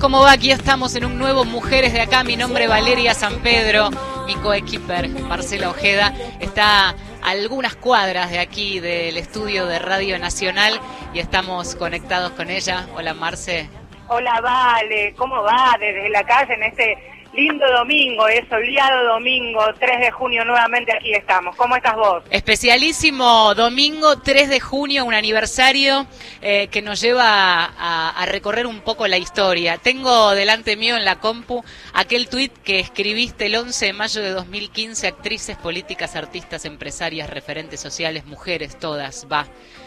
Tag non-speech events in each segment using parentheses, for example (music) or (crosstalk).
¿cómo va? Aquí estamos en un nuevo Mujeres de Acá. Mi nombre es Valeria San Pedro. Mi coequiper, Marcela Ojeda, está a algunas cuadras de aquí del estudio de Radio Nacional y estamos conectados con ella. Hola, Marce. Hola, Vale. ¿Cómo va? Desde la calle en este lindo domingo, es soleado domingo, 3 de junio nuevamente aquí estamos. ¿Cómo estás vos? Especialísimo domingo, 3 de junio, un aniversario eh, que nos lleva a, a, recorrer un poco la historia. Tengo delante mío en la compu aquel tuit que escribiste el 11 de mayo de 2015, actrices, políticas, artistas, empresarias, referentes sociales, mujeres, todas, va.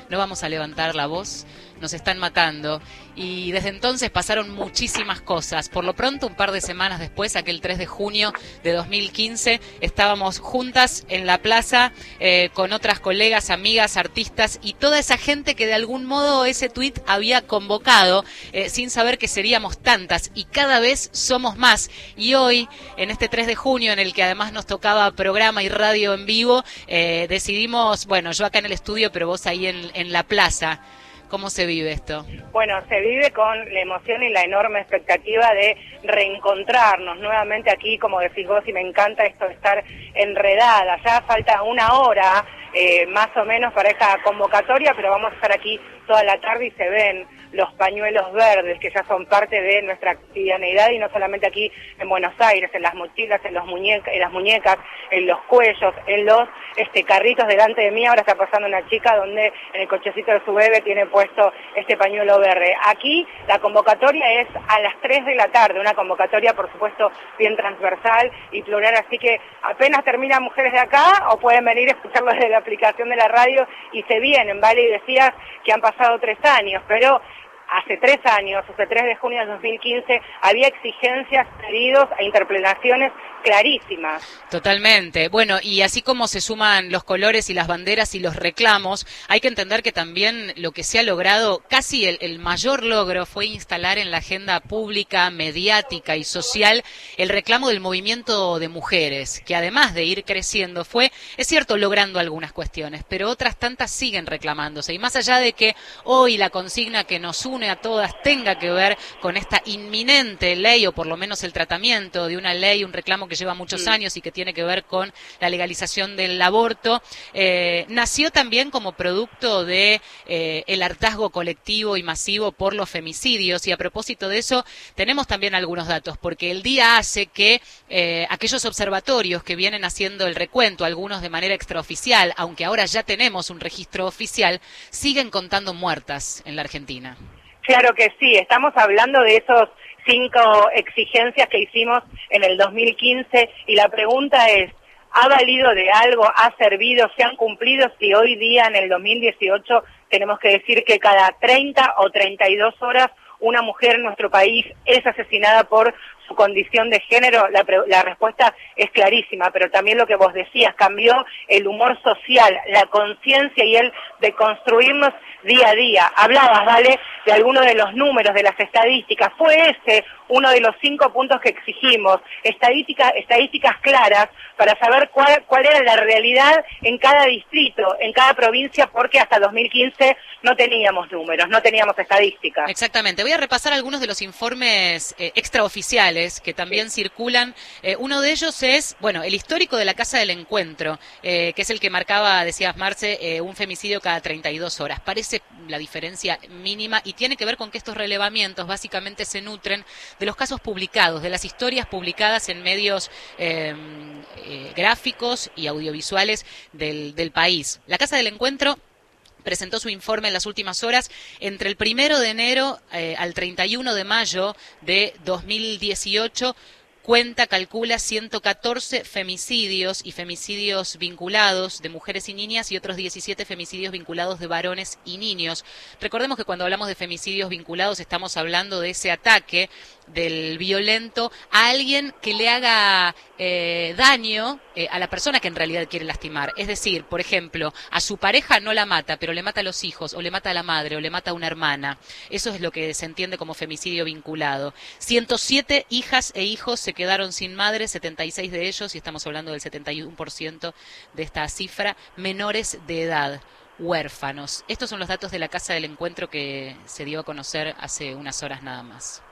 No vamos a levantar la voz, nos están matando. Y desde entonces pasaron muchísimas cosas. Por lo pronto, un par de semanas después, aquel 3 de junio de 2015, estábamos juntas en la plaza eh, con otras colegas, amigas, artistas y toda esa gente que de algún modo ese tuit había convocado eh, sin saber que seríamos tantas y cada vez somos más. Y hoy, en este 3 de junio, en el que además nos tocaba programa y radio en vivo, eh, decidimos, bueno, yo acá en el estudio, pero vos ahí en, en la plaza. ¿Cómo se vive esto? Bueno, se vive con la emoción y la enorme expectativa de reencontrarnos nuevamente aquí, como decís vos, y me encanta esto de estar enredada. Ya falta una hora eh, más o menos para esta convocatoria, pero vamos a estar aquí toda la tarde y se ven los pañuelos verdes que ya son parte de nuestra cotidianeidad y no solamente aquí en Buenos Aires, en las mochilas, en, los muñecas, en las muñecas, en los cuellos, en los este carritos delante de mí. Ahora está pasando una chica donde en el cochecito de su bebé tiene puesto este pañuelo verde. Aquí la convocatoria es a las 3 de la tarde, una convocatoria por supuesto bien transversal y plural, así que apenas terminan Mujeres de Acá o pueden venir a escucharlo desde la aplicación de la radio y se vienen, ¿vale? Y decías que han pasado tres años, pero hace tres años, hace 3 de junio de 2015, había exigencias, pedidos e interpelaciones clarísimas. Totalmente. Bueno, y así como se suman los colores y las banderas y los reclamos, hay que entender que también lo que se ha logrado, casi el, el mayor logro fue instalar en la agenda pública, mediática y social el reclamo del movimiento de mujeres, que además de ir creciendo fue, es cierto, logrando algunas cuestiones, pero otras tantas siguen reclamándose. Y más allá de que hoy la consigna que nos une a todas tenga que ver con esta inminente ley, o por lo menos el tratamiento de una ley, un reclamo que lleva muchos años y que tiene que ver con la legalización del aborto, eh, nació también como producto de eh, el hartazgo colectivo y masivo por los femicidios. Y a propósito de eso, tenemos también algunos datos, porque el día hace que eh, aquellos observatorios que vienen haciendo el recuento, algunos de manera extraoficial, aunque ahora ya tenemos un registro oficial, siguen contando muertas en la Argentina. Claro que sí, estamos hablando de esos cinco exigencias que hicimos en el 2015 y la pregunta es, ¿ha valido de algo? ¿Ha servido? ¿Se han cumplido? Si hoy día en el 2018 tenemos que decir que cada 30 o 32 horas una mujer en nuestro país es asesinada por condición de género, la, la, respuesta es clarísima, pero también lo que vos decías, cambió el humor social, la conciencia y el de construirnos día a día. Hablabas, ¿vale?, de algunos de los números, de las estadísticas. Fue ese uno de los cinco puntos que exigimos, estadística, estadísticas claras para saber cuál, cuál era la realidad en cada distrito, en cada provincia, porque hasta 2015 no teníamos números, no teníamos estadísticas. Exactamente. Voy a repasar algunos de los informes eh, extraoficiales que también sí. circulan. Eh, uno de ellos es, bueno, el histórico de la Casa del Encuentro, eh, que es el que marcaba, decías Marce, eh, un femicidio cada 32 horas. Parece la diferencia mínima y tiene que ver con que estos relevamientos básicamente se nutren de los casos publicados, de las historias publicadas en medios eh, eh, gráficos y audiovisuales del, del país. La Casa del Encuentro presentó su informe en las últimas horas. Entre el primero de enero eh, al 31 de mayo de 2018 cuenta, calcula 114 femicidios y femicidios vinculados de mujeres y niñas y otros 17 femicidios vinculados de varones y niños. Recordemos que cuando hablamos de femicidios vinculados estamos hablando de ese ataque del violento a alguien que le haga eh, daño eh, a la persona que en realidad quiere lastimar. Es decir, por ejemplo, a su pareja no la mata, pero le mata a los hijos, o le mata a la madre, o le mata a una hermana. Eso es lo que se entiende como femicidio vinculado. 107 hijas e hijos se quedaron sin madre, 76 de ellos, y estamos hablando del 71% de esta cifra, menores de edad huérfanos. Estos son los datos de la Casa del Encuentro que se dio a conocer hace unas horas nada más.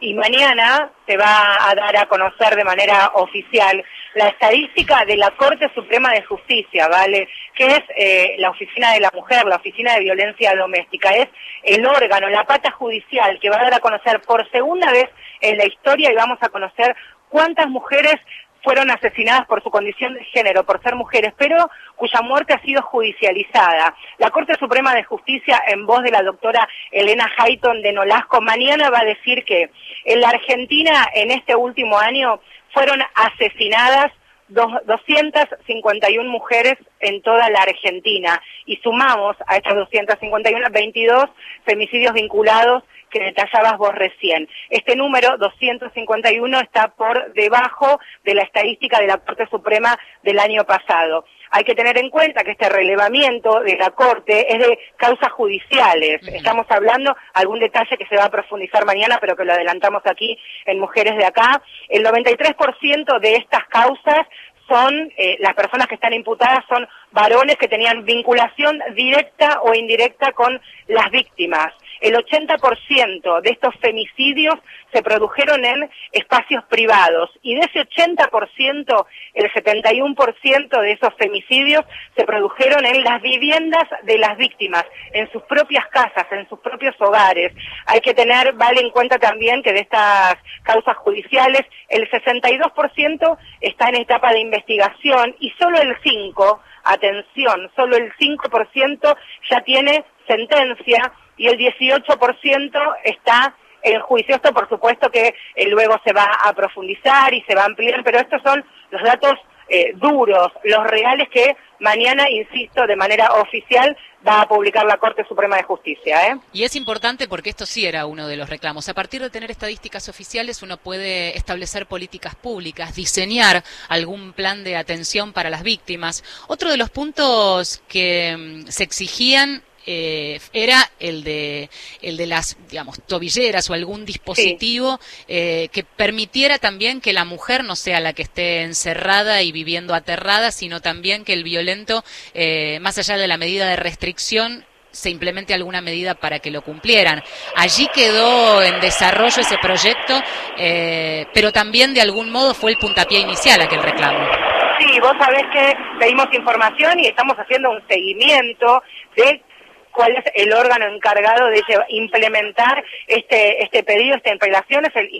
y mañana se va a dar a conocer de manera oficial la estadística de la Corte Suprema de Justicia, ¿vale? Que es eh, la Oficina de la Mujer, la Oficina de Violencia Doméstica, es el órgano, la pata judicial que va a dar a conocer por segunda vez en la historia y vamos a conocer cuántas mujeres fueron asesinadas por su condición de género, por ser mujeres, pero cuya muerte ha sido judicializada. La Corte Suprema de Justicia, en voz de la doctora Elena Hayton de Nolasco, mañana va a decir que en la Argentina, en este último año, fueron asesinadas 251 mujeres en toda la Argentina y sumamos a estas 251 22 femicidios vinculados que detallabas vos recién. Este número, 251, está por debajo de la estadística de la Corte Suprema del año pasado. Hay que tener en cuenta que este relevamiento de la Corte es de causas judiciales. Estamos hablando, algún detalle que se va a profundizar mañana, pero que lo adelantamos aquí en Mujeres de Acá. El 93% de estas causas son, eh, las personas que están imputadas son varones que tenían vinculación directa o indirecta con las víctimas el 80% de estos femicidios se produjeron en espacios privados y de ese 80%, el 71% de esos femicidios se produjeron en las viviendas de las víctimas, en sus propias casas, en sus propios hogares. Hay que tener, vale en cuenta también que de estas causas judiciales, el 62% está en etapa de investigación y solo el 5%, atención, solo el 5% ya tiene sentencia y el 18% está en juicio. Esto, por supuesto, que eh, luego se va a profundizar y se va a ampliar, pero estos son los datos eh, duros, los reales que mañana, insisto, de manera oficial va a publicar la Corte Suprema de Justicia. ¿eh? Y es importante porque esto sí era uno de los reclamos. A partir de tener estadísticas oficiales uno puede establecer políticas públicas, diseñar algún plan de atención para las víctimas. Otro de los puntos que mm, se exigían eh, era el de, el de las, digamos, tobilleras o algún dispositivo eh, que permitiera también que la mujer no sea la que esté encerrada y viviendo aterrada, sino también que el violento, eh, más allá de la medida de restricción, se implemente alguna medida para que lo cumplieran. Allí quedó en desarrollo ese proyecto, pero también de algún modo fue el puntapié inicial aquel reclamo. Sí, vos sabés que pedimos información y estamos haciendo un seguimiento de cuál es el órgano encargado de implementar este, este pedido, esta interpelación es, el,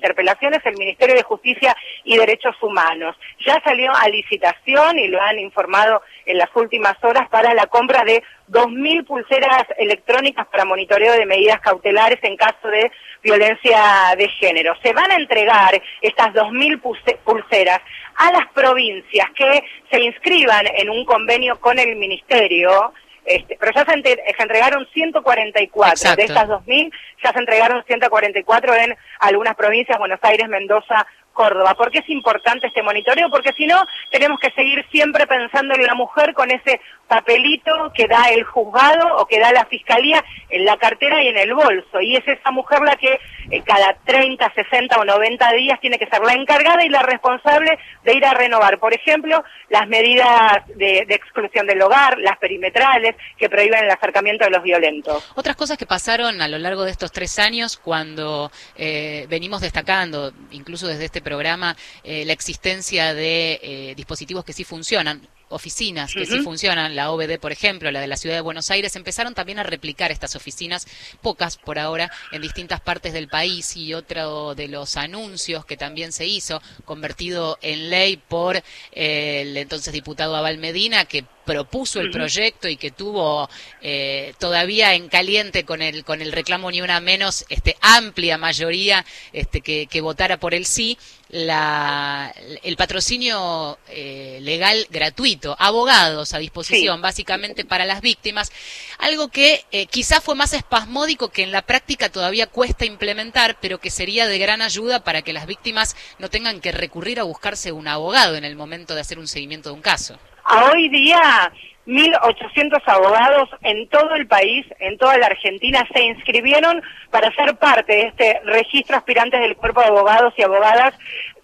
el Ministerio de Justicia y Derechos Humanos. Ya salió a licitación y lo han informado en las últimas horas para la compra de 2.000 pulseras electrónicas para monitoreo de medidas cautelares en caso de violencia de género. Se van a entregar estas 2.000 pulseras a las provincias que se inscriban en un convenio con el Ministerio este, pero ya se, entregaron 144 de estas 2.000, ya se entregaron 144 en algunas provincias, Buenos Aires, Mendoza, Córdoba. ¿Por qué es importante este monitoreo? Porque si no, tenemos que seguir siempre pensando en la mujer con ese papelito que da el juzgado o que da la fiscalía en la cartera y en el bolso. Y es esa mujer la que eh, cada 30, 60 o 90 días tiene que ser la encargada y la responsable de ir a renovar, por ejemplo, las medidas de, exclusión del hogar, las perimetrales, que prohíben el acercamiento de los violentos. Otras cosas que pasaron a lo largo de estos tres años cuando eh, venimos destacando, incluso desde este programa, eh, la existencia de dispositivos que sí funcionan oficinas que sí funcionan, la OBD, por ejemplo, la de la ciudad de Buenos Aires, empezaron también a replicar estas oficinas, pocas por ahora, en distintas partes del país y otro de los anuncios que también se hizo, convertido en ley por eh, el entonces diputado Abel Medina, que propuso el proyecto y que tuvo eh, todavía en caliente con el con el reclamo ni una menos este amplia mayoría este que, que votara por el sí la, el patrocinio eh, legal gratuito abogados a disposición básicamente para las víctimas algo que eh, quizás fue más espasmódico que en la práctica todavía cuesta implementar pero que sería de gran ayuda para que las víctimas no tengan que recurrir a buscarse un abogado en el momento de hacer un seguimiento de un caso a hoy día 1.800 abogados en todo el país, en toda la Argentina, se inscribieron para ser parte de este registro aspirantes del cuerpo de abogados y abogadas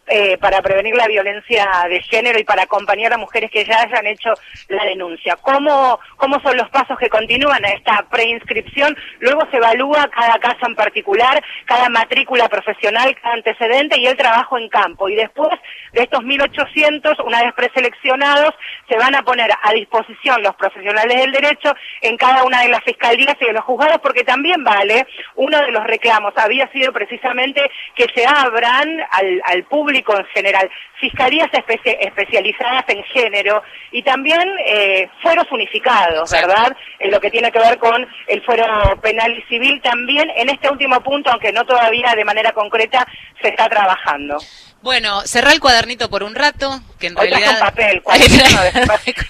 eh, para prevenir la violencia de género y para acompañar a mujeres que ya hayan hecho la denuncia. ¿Cómo, cómo son los pasos que continúan a esta preinscripción? Luego se evalúa cada caso en particular, cada matrícula profesional, cada antecedente y el trabajo en campo. Y después de estos 1.800, una vez preseleccionados, se van a poner a disposición los profesionales del derecho en cada una de las fiscalías y de los juzgados, porque también vale, uno de los reclamos había sido precisamente que se abran al, al público en general, fiscalías especializadas en género y también eh, fueros unificados, ¿verdad? En lo que tiene que ver con el fuero penal y civil también en este último punto, aunque no todavía de manera concreta, se está trabajando. Bueno, cerrá el cuadernito por un rato, que en realidad... (laughs) con papel,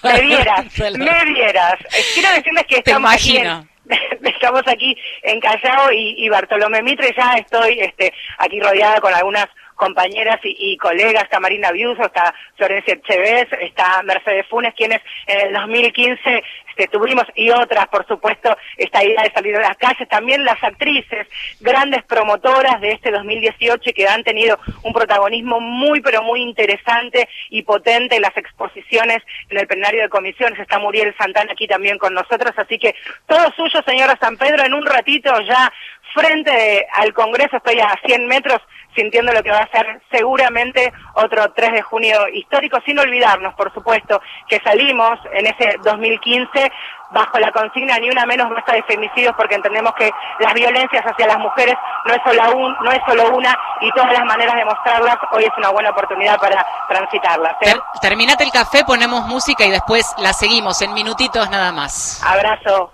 me vieras, (laughs) me vieras. Quiero decirles que estamos aquí (laughs) estamos aquí en Callao y, y Bartolomé Mitre, ya estoy este, aquí rodeada con algunas compañeras y, colegas, está Marina Biuso, está Florencia Echeves, está Mercedes Funes, quienes en el 2015 este, tuvimos, y otras, por supuesto, esta idea de salir a las calles, también las actrices, grandes promotoras de este 2018 que han tenido un protagonismo muy, pero muy interesante y potente en las exposiciones en el plenario de comisiones. Está Muriel Santana aquí también con nosotros, así que todo suyo, señora San Pedro, en un ratito ya frente al Congreso, estoy a 100 metros sintiendo lo que va a ser seguramente otro 3 de junio histórico, sin olvidarnos, por supuesto, que salimos en ese 2015 bajo la consigna ni una menos nuestra de femicidios porque entendemos que las violencias hacia las mujeres no es solo un, no es solo una y todas las maneras de mostrarlas hoy es una buena oportunidad para transitarlas. ¿eh? terminate el café, ponemos música y después la seguimos en minutitos nada más. Abrazo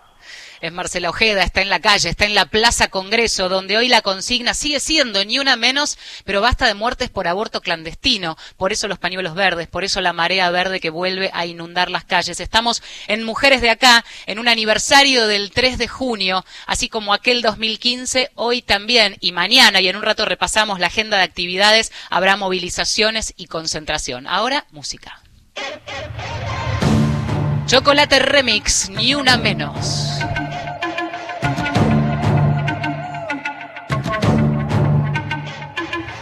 es Marcela Ojeda, está en la calle, está en la Plaza Congreso, donde hoy la consigna sigue siendo ni una menos, pero basta de muertes por aborto clandestino. Por eso los pañuelos verdes, por eso la marea verde que vuelve a inundar las calles. Estamos en Mujeres de Acá, en un aniversario del 3 de junio, así como aquel 2015, hoy también y mañana, y en un rato repasamos la agenda de actividades, habrá movilizaciones y concentración. Ahora, música. Chocolate Remix, ni una menos.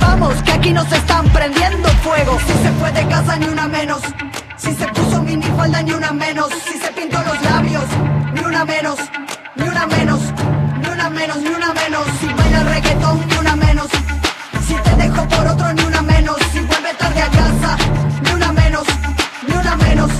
Vamos, que aquí nos están prendiendo fuego. Si se fue de casa, ni una menos. Si se puso minifalda, ni una menos. Si se pintó los labios, ni una menos. Ni una menos. Ni una menos, ni una menos. Si baila reggaetón, ni una menos. Si te dejo por otro, ni una menos. Si vuelve tarde a casa, ni una menos. Ni una menos.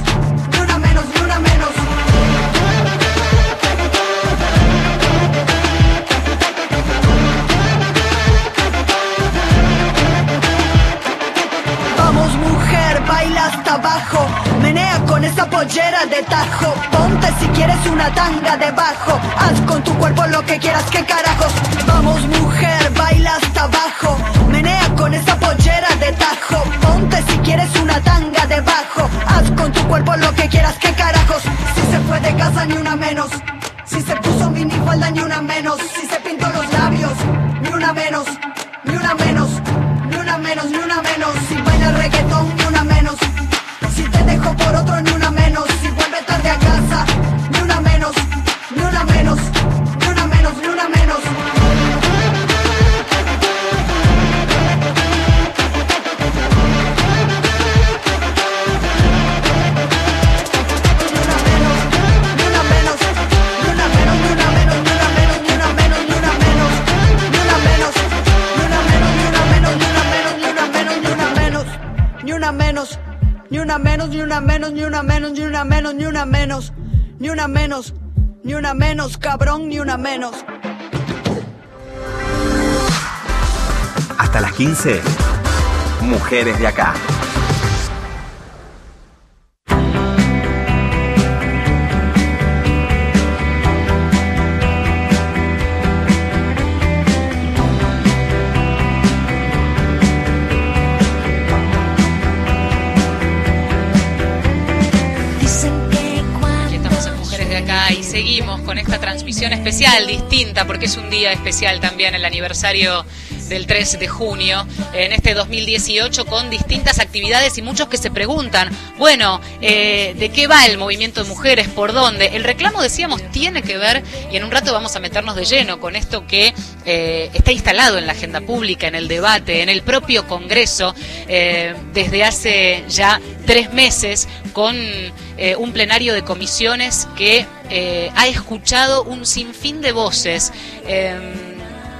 Menea con esa pollera de tajo. Ponte si quieres una tanga debajo. Haz con tu cuerpo lo que quieras, que carajos. Vamos, mujer, baila hasta abajo. Menea con esa pollera de tajo. Ponte si quieres una tanga debajo. Haz con tu cuerpo lo que quieras, que carajos. Si se fue de casa, ni una menos. Si se puso minifalda, ni una menos. Si se pintó los labios, ni una menos. Una menos, ni una menos, ni una menos, ni una menos, ni una menos, ni una menos, cabrón, ni una menos. Hasta las 15, mujeres de acá. Con esta transmisión especial, distinta, porque es un día especial también, el aniversario del 3 de junio en este 2018 con distintas actividades y muchos que se preguntan, bueno, eh, ¿de qué va el movimiento de mujeres? ¿Por dónde? El reclamo, decíamos, tiene que ver, y en un rato vamos a meternos de lleno con esto que eh, está instalado en la agenda pública, en el debate, en el propio Congreso, eh, desde hace ya tres meses, con un plenario de comisiones que ha escuchado un sinfín de voces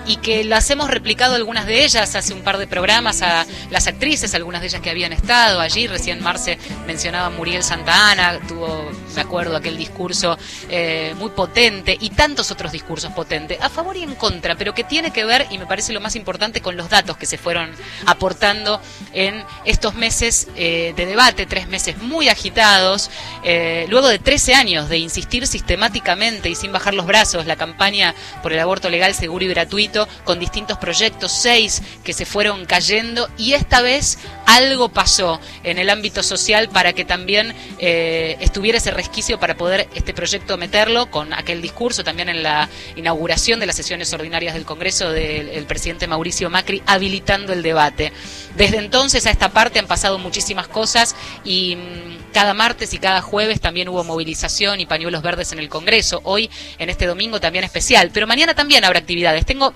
y que las hemos replicado algunas de ellas hace un par de programas a las actrices, algunas de ellas que habían estado allí. Recién Marce mencionaba Muriel Santa Ana, tuvo, me acuerdo, aquel discurso eh, muy potente y tantos otros discursos potentes, a favor y en contra, pero que tiene que ver, y me parece lo más importante, con los datos que se fueron aportando en estos meses eh, de debate, tres meses muy agitados, eh, luego de 13 años de insistir sistemáticamente y sin bajar los brazos la campaña por el aborto legal, seguro y gratuito con distintos proyectos, seis que se fueron cayendo y esta vez algo pasó en el ámbito social para que también eh, estuviera ese resquicio para poder este proyecto meterlo con aquel discurso también en la inauguración de las sesiones ordinarias del Congreso del presidente Mauricio Macri habilitando el debate. Desde entonces a esta parte han pasado muchísimas cosas y mm, cada martes y cada jueves también hubo movilización y pañuelos verdes en el Congreso. Hoy, en este domingo, también especial. Pero mañana también habrá actividades. Tengo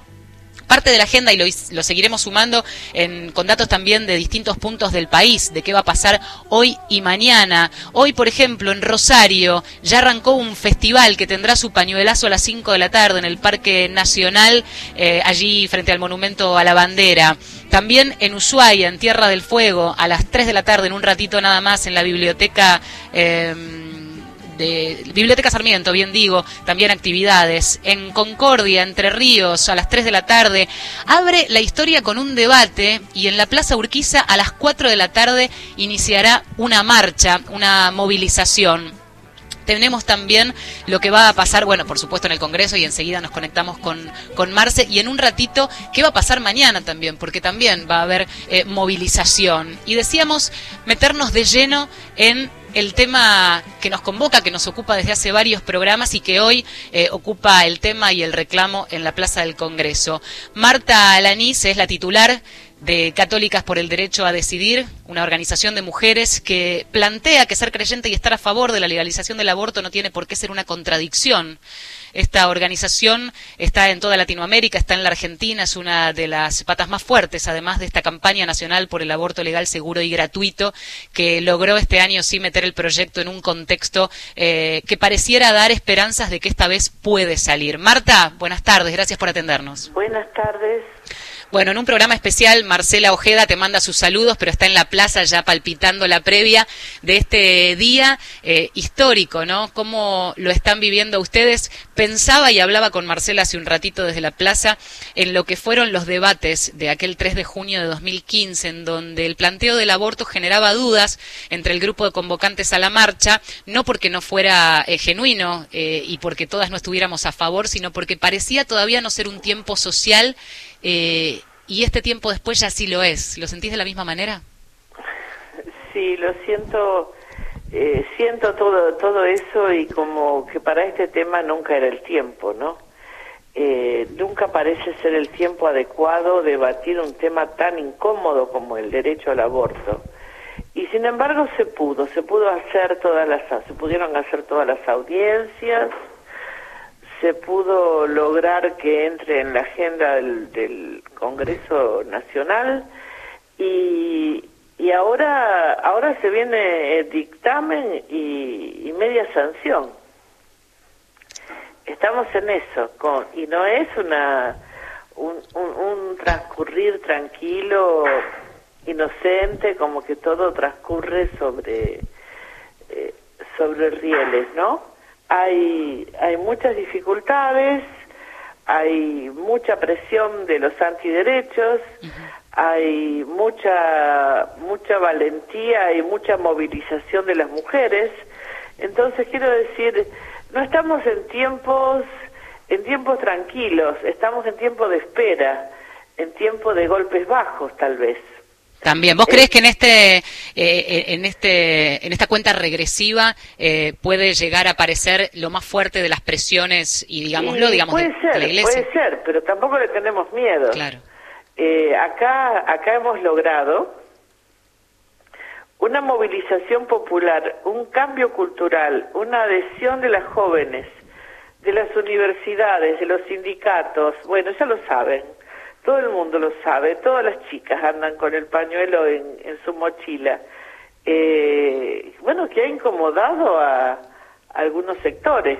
parte de la agenda y lo, seguiremos sumando con datos también de distintos puntos del país, de qué va a pasar hoy y mañana. Hoy, por ejemplo, en Rosario ya arrancó un festival que tendrá su pañuelazo a las 5 de la tarde en el Parque Nacional, eh, allí frente al Monumento a la Bandera. También en Ushuaia, en Tierra del Fuego, a las 3 de la tarde, en un ratito nada más, en la biblioteca. Eh, de Biblioteca Sarmiento, bien digo, también actividades. En Concordia, Entre Ríos, a las 3 de la tarde, abre la historia con un debate y en la Plaza Urquiza a las 4 de la tarde iniciará una marcha, una movilización. Tenemos también lo que va a pasar, bueno, por supuesto en el Congreso y enseguida nos conectamos con, con Marce y en un ratito, ¿qué va a pasar mañana también? Porque también va a haber eh, movilización. Y decíamos meternos de lleno en el tema que nos convoca, que nos ocupa desde hace varios programas y que hoy eh, ocupa el tema y el reclamo en la Plaza del Congreso. Marta Alanís es la titular de Católicas por el Derecho a Decidir, una organización de mujeres que plantea que ser creyente y estar a favor de la legalización del aborto no tiene por qué ser una contradicción. Esta organización está en toda Latinoamérica, está en la Argentina, es una de las patas más fuertes, además de esta campaña nacional por el aborto legal, seguro y gratuito, que logró este año sí meter el proyecto en un contexto eh, que pareciera dar esperanzas de que esta vez puede salir. Marta, buenas tardes, gracias por atendernos. Buenas tardes. Bueno, en un programa especial, Marcela Ojeda te manda sus saludos, pero está en la plaza ya palpitando la previa de este día eh, histórico, ¿no? ¿Cómo lo están viviendo ustedes? Pensaba y hablaba con Marcela hace un ratito desde la plaza en lo que fueron los debates de aquel 3 de junio de 2015, en donde el planteo del aborto generaba dudas entre el grupo de convocantes a la marcha, no porque no fuera eh, genuino eh, y porque todas no estuviéramos a favor, sino porque parecía todavía no ser un tiempo social eh, y este tiempo después ya sí lo es. ¿Lo sentís de la misma manera? Sí, lo siento. Eh, siento todo todo eso y como que para este tema nunca era el tiempo, ¿no? Eh, nunca parece ser el tiempo adecuado debatir un tema tan incómodo como el derecho al aborto. Y sin embargo se pudo, se pudo hacer todas las, se pudieron hacer todas las audiencias, se pudo lograr que entre en la agenda del, Congreso Nacional y, y ahora ahora se viene el dictamen y, media sanción. Estamos en eso y no es una un, un, transcurrir tranquilo, inocente, como que todo transcurre sobre eh, sobre rieles, ¿no? Hay, hay muchas dificultades, hay mucha presión de los antiderechos, hay mucha, mucha valentía y mucha movilización de las mujeres. Entonces quiero decir, no estamos en tiempos, en tiempos tranquilos, estamos en tiempo de espera, en tiempo de golpes bajos tal vez. También, ¿vos crees que en este, eh, en este, en esta cuenta regresiva eh, puede llegar a aparecer lo más fuerte de las presiones y digámoslo, digamos, puede de, ser, la Iglesia? Puede ser, pero tampoco le tenemos miedo. Claro. Eh, acá, acá hemos logrado una movilización popular, un cambio cultural, una adhesión de las jóvenes, de las universidades, de los sindicatos, bueno, ya lo saben, todo el mundo lo sabe, todas las chicas andan con el pañuelo en, su mochila. Eh, bueno, que ha incomodado a, algunos sectores.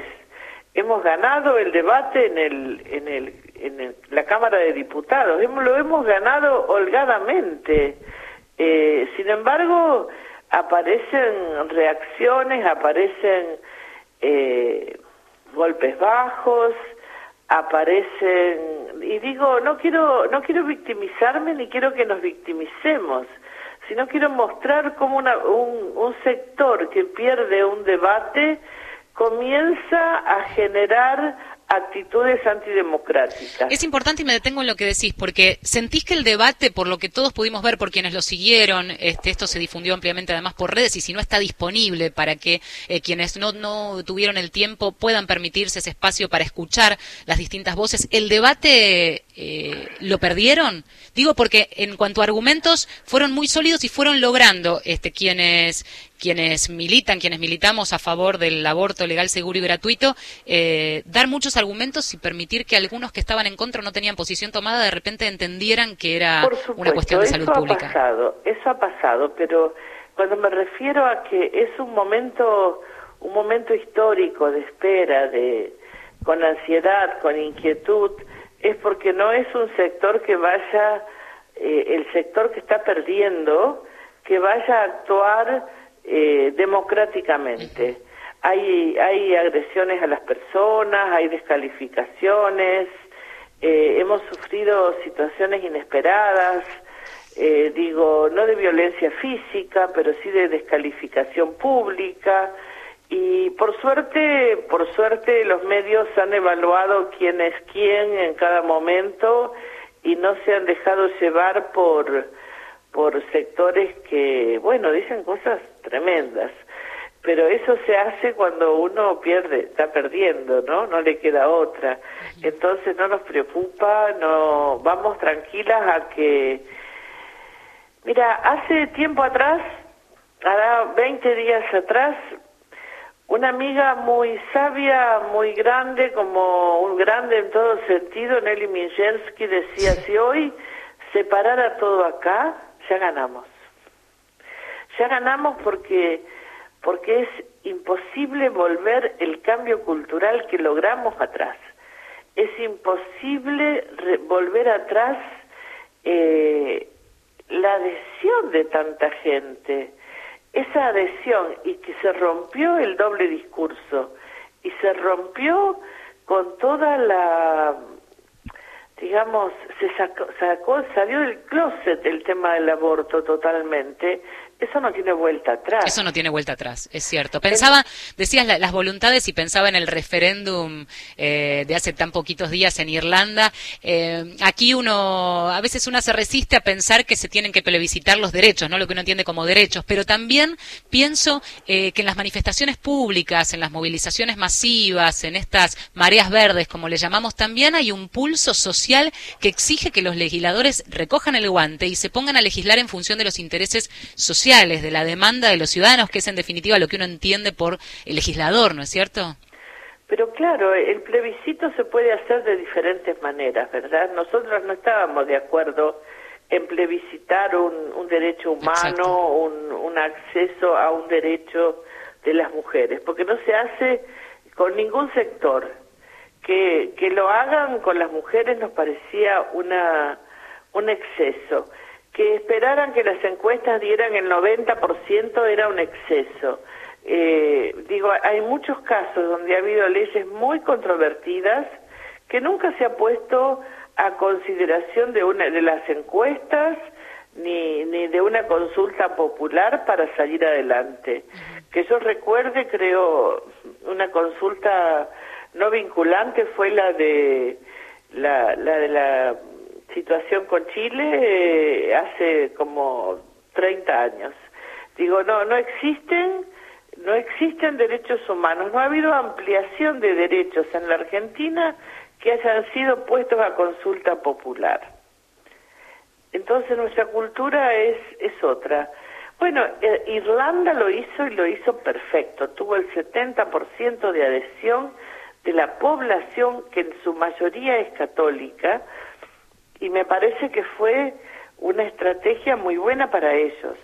Hemos ganado el debate en el, en el, en la Cámara de Diputados, hemos, lo hemos ganado holgadamente. Eh, sin embargo, aparecen reacciones, aparecen eh, golpes bajos, aparecen y digo no quiero no quiero victimizarme ni quiero que nos victimicemos sino quiero mostrar cómo una, un, un sector que pierde un debate comienza a generar actitudes antidemocráticas. Es importante y me detengo en lo que decís, porque sentís que el debate, por lo que todos pudimos ver, por quienes lo siguieron, este, esto se difundió ampliamente además por redes y si no está disponible para que eh, quienes no, no tuvieron el tiempo puedan permitirse ese espacio para escuchar las distintas voces, ¿el debate eh, lo perdieron? Digo porque en cuanto a argumentos fueron muy sólidos y fueron logrando este, quienes quienes militan, quienes militamos a favor del aborto legal, seguro y gratuito, eh, dar muchos argumentos y permitir que algunos que estaban en contra no tenían posición tomada de repente entendieran que era una cuestión de salud eso pública. Ha pasado, eso ha pasado, pero cuando me refiero a que es un momento, un momento histórico de espera, de con ansiedad, con inquietud, es porque no es un sector que vaya, eh, el sector que está perdiendo, que vaya a actuar eh, democráticamente. Hay, hay agresiones a las personas, hay descalificaciones, eh, hemos sufrido situaciones inesperadas, eh, digo, no de violencia física, pero sí de descalificación pública. Y por suerte, por suerte los medios han evaluado quién es quién en cada momento y no se han dejado llevar por por sectores que, bueno, dicen cosas tremendas, pero eso se hace cuando uno pierde, está perdiendo, ¿no? No le queda otra. Entonces no nos preocupa, no vamos tranquilas a que Mira, hace tiempo atrás, hará 20 días atrás, una amiga muy sabia, muy grande, como un grande en todo sentido, Nelly Minjensky, decía, si hoy se parara todo acá, ya ganamos. Ya ganamos porque, porque es imposible volver el cambio cultural que logramos atrás. Es imposible volver atrás eh, la adhesión de tanta gente. Esa adhesión y que se rompió el doble discurso y se rompió con toda la digamos, se sacó, sacó, salió del closet el tema del aborto totalmente, eso no tiene vuelta atrás. Eso no tiene vuelta atrás, es cierto. Pensaba, decías las voluntades y pensaba en el referéndum eh, de hace tan poquitos días en Irlanda. Eh, aquí uno, a veces uno se resiste a pensar que se tienen que plebiscitar los derechos, no lo que uno entiende como derechos, pero también pienso eh, que en las manifestaciones públicas, en las movilizaciones masivas, en estas mareas verdes, como le llamamos, también hay un pulso social que exige que los legisladores recojan el guante y se pongan a legislar en función de los intereses sociales de la demanda de los ciudadanos, que es en definitiva lo que uno entiende por el legislador, ¿no es cierto? Pero claro, el plebiscito se puede hacer de diferentes maneras, ¿verdad? Nosotros no estábamos de acuerdo en plebiscitar un, derecho humano, un, un acceso a un derecho de las mujeres, porque no se hace con ningún sector. Que, que lo hagan con las mujeres nos parecía una, un exceso que esperaran que las encuestas dieran el 90% era un exceso. Eh, digo, hay muchos casos donde ha habido leyes muy controvertidas que nunca se ha puesto a consideración de una de las encuestas ni, ni de una consulta popular para salir adelante. Que yo recuerde, creo, una consulta no vinculante fue la de la, la de la situación con Chile eh, hace como 30 años. Digo, no, no existen, no existen derechos humanos, no ha habido ampliación de derechos en la Argentina que hayan sido puestos a consulta popular. Entonces nuestra cultura es, es otra. Bueno, eh, Irlanda lo hizo y lo hizo perfecto. Tuvo el 70% de adhesión de la población que en su mayoría es católica y me parece que fue una estrategia muy buena para ellos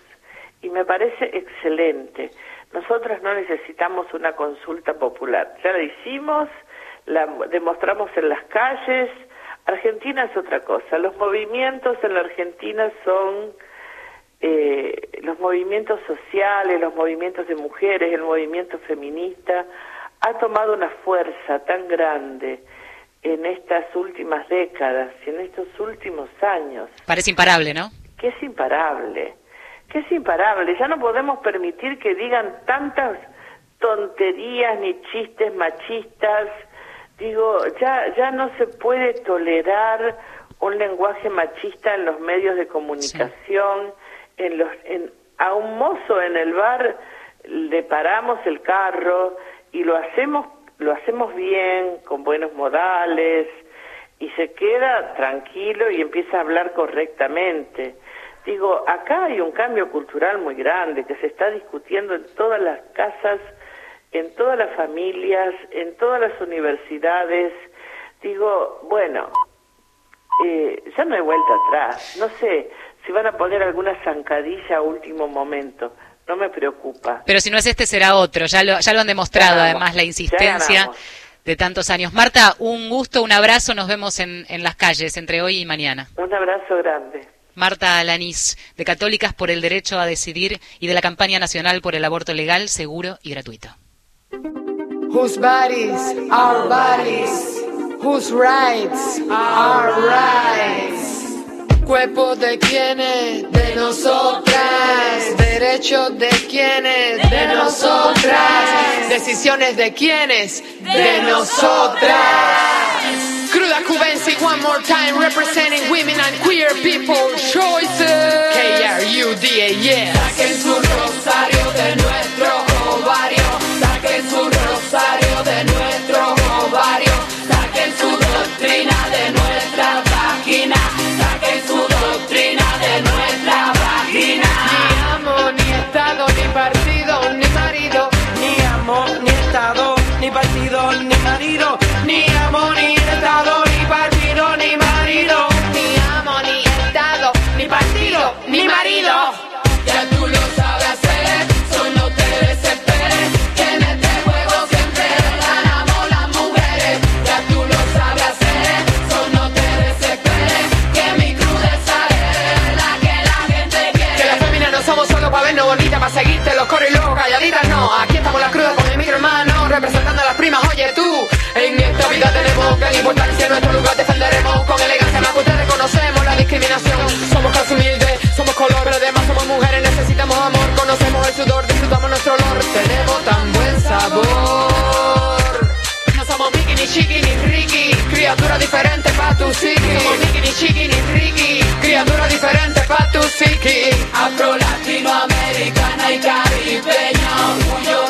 y me parece excelente. Nosotros no necesitamos una consulta popular. Ya la hicimos, la demostramos en las calles. Argentina es otra cosa. Los movimientos en la Argentina son eh, los movimientos sociales, los movimientos de mujeres, el movimiento feminista, ha tomado una fuerza tan grande en estas últimas décadas y en estos últimos años. Parece imparable, ¿no? Que es imparable, que es imparable. Ya no podemos permitir que digan tantas tonterías ni chistes machistas. Digo, ya, ya no se puede tolerar un lenguaje machista en los medios de comunicación en los, en, a un mozo en el bar le paramos el carro y lo hacemos, lo hacemos bien, con buenos modales, y se queda tranquilo y empieza a hablar correctamente. Digo, acá hay un cambio cultural muy grande que se está discutiendo en todas las casas, en todas las familias, en todas las universidades. Digo, bueno, eh, ya no hay vuelta atrás. No sé, si van a poner alguna zancadilla a último momento. No me preocupa. Pero si no es este, será otro. Ya lo, ya lo han demostrado, además, la insistencia de tantos años. Marta, un gusto, un abrazo. Nos vemos en, en las calles entre hoy y mañana. Un abrazo grande. Marta Alanís, de Católicas por el Derecho a Decidir y de la Campaña Nacional por el Aborto Legal, Seguro y Gratuito. Whose bodies are bodies, whose rights are rights. Cuerpo de quienes, de nosotras. Derechos de quienes, de nosotras. Decisiones de quienes, de nosotras. Cruda Cubensi, one more time, representing women and queer people choices. K-R-U-D-A, yeah. Saquen su rosario de nuestro ovario. Saquen su rosario de nuestro ovario. Saquen su doctrina. Ni amo, ni estado, ni partido, ni marido. Ni amo, ni estado, ni partido, ni marido. Ni amo, ni estado, ni partido, ni marido. Ni amo, ni estado, ni partido, ni marido. Seguirte los coros y luego calladitas, no. Aquí estamos las crudas con el micro hermano, representando a las primas. Oye tú, en esta vida tenemos gran importancia, nuestro lugar defenderemos con elegancia. Más que ustedes reconocemos la discriminación. Somos casi humildes, somos color, pero además somos mujeres, necesitamos amor. Conocemos el sudor, disfrutamos nuestro olor. Tenemos tan buen sabor. No somos Mickey, ni Chiqui, ni Ricky. Criatura diferente pa' tu psiqui. Somos Mickey, ni Chiqui, ni Ricky. Latinoamericana y caribeña. Orgullo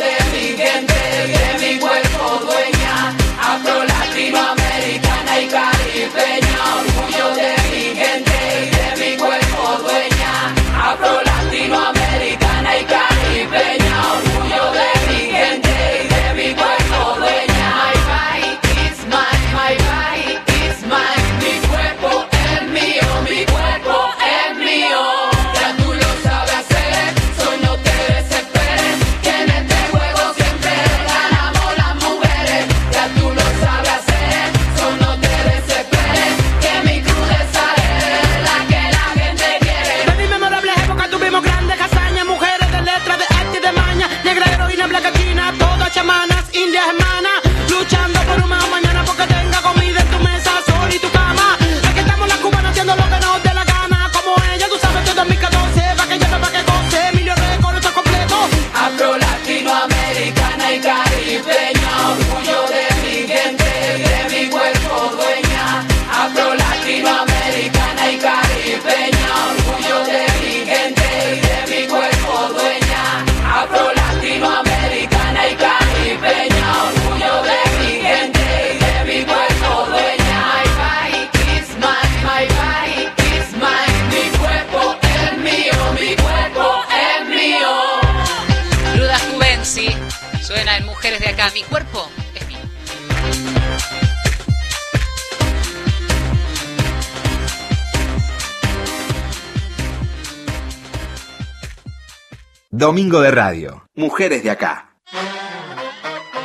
Domingo de Radio. Mujeres de acá.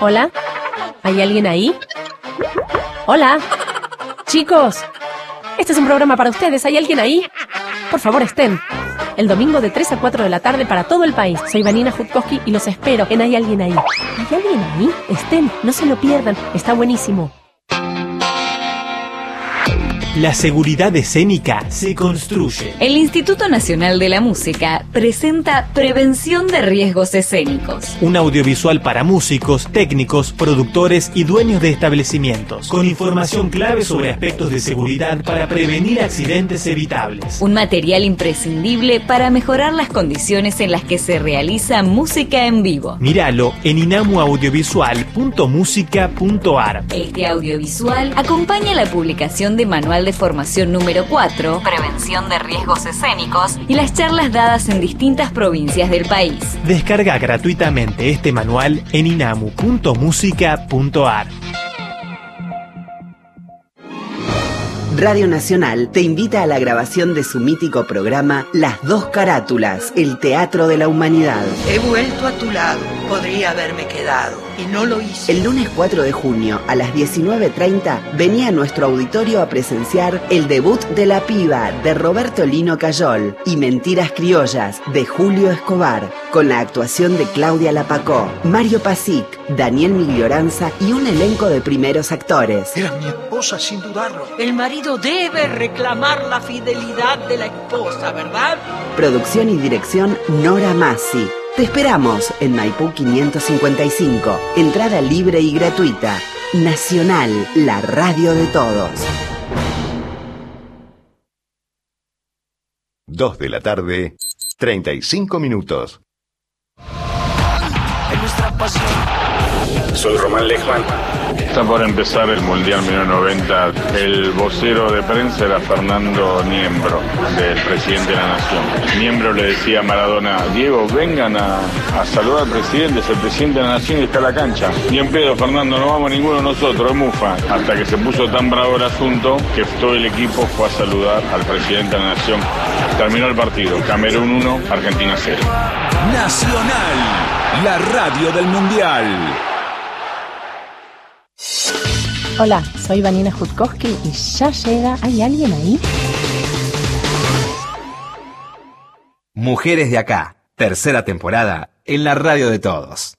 Hola, ¿hay alguien ahí? Hola, chicos, este es un programa para ustedes, ¿hay alguien ahí? Por favor, estén. El domingo de 3 a 4 de la tarde para todo el país. Soy Vanina Jutkowski y los espero en Hay alguien ahí. ¿Hay alguien ahí? Estén, no se lo pierdan, está buenísimo. La seguridad escénica se construye. El Instituto Nacional de la Música presenta Prevención de Riesgos Escénicos. Un audiovisual para músicos, técnicos, productores y dueños de establecimientos. Con información clave sobre aspectos de seguridad para prevenir accidentes evitables. Un material imprescindible para mejorar las condiciones en las que se realiza música en vivo. Míralo en inamuaudiovisual.musica.ar. Este audiovisual acompaña la publicación de Manual de Formación número 4, Prevención de Riesgos Escénicos, y las charlas dadas en distintas provincias del país. Descarga gratuitamente este manual en inamu.musica.ar. Radio Nacional te invita a la grabación de su mítico programa Las dos carátulas, el teatro de la humanidad. He vuelto a tu lado, podría haberme quedado y no lo hice. El lunes 4 de junio a las 19.30 venía a nuestro auditorio a presenciar el debut de La Piba de Roberto Lino Cayol y Mentiras Criollas de Julio Escobar, con la actuación de Claudia Lapacó, Mario Pasic, Daniel Miglioranza y un elenco de primeros actores. Era mi esposa sin dudarlo. El marido debe reclamar la fidelidad de la esposa, ¿verdad? Producción y dirección Nora Massi. Te esperamos en Maipú 555. Entrada libre y gratuita. Nacional, la radio de todos. 2 de la tarde, 35 minutos. Nuestra pasión. Soy Román Lechman. Está por empezar el Mundial 1990. El vocero de prensa era Fernando Niembro, del presidente de la Nación. Niembro le decía a Maradona, Diego, vengan a, a saludar al presidente, es el presidente de la Nación y está en la cancha. Ni en pedo, Fernando, no vamos ninguno de nosotros, es mufa. Hasta que se puso tan bravo el asunto que todo el equipo fue a saludar al presidente de la Nación. Terminó el partido, Camerún 1, Argentina 0. Nacional, la radio del Mundial. Hola, soy Vanina Jutkowski y ya llega. ¿Hay alguien ahí? Mujeres de acá, tercera temporada en la radio de todos.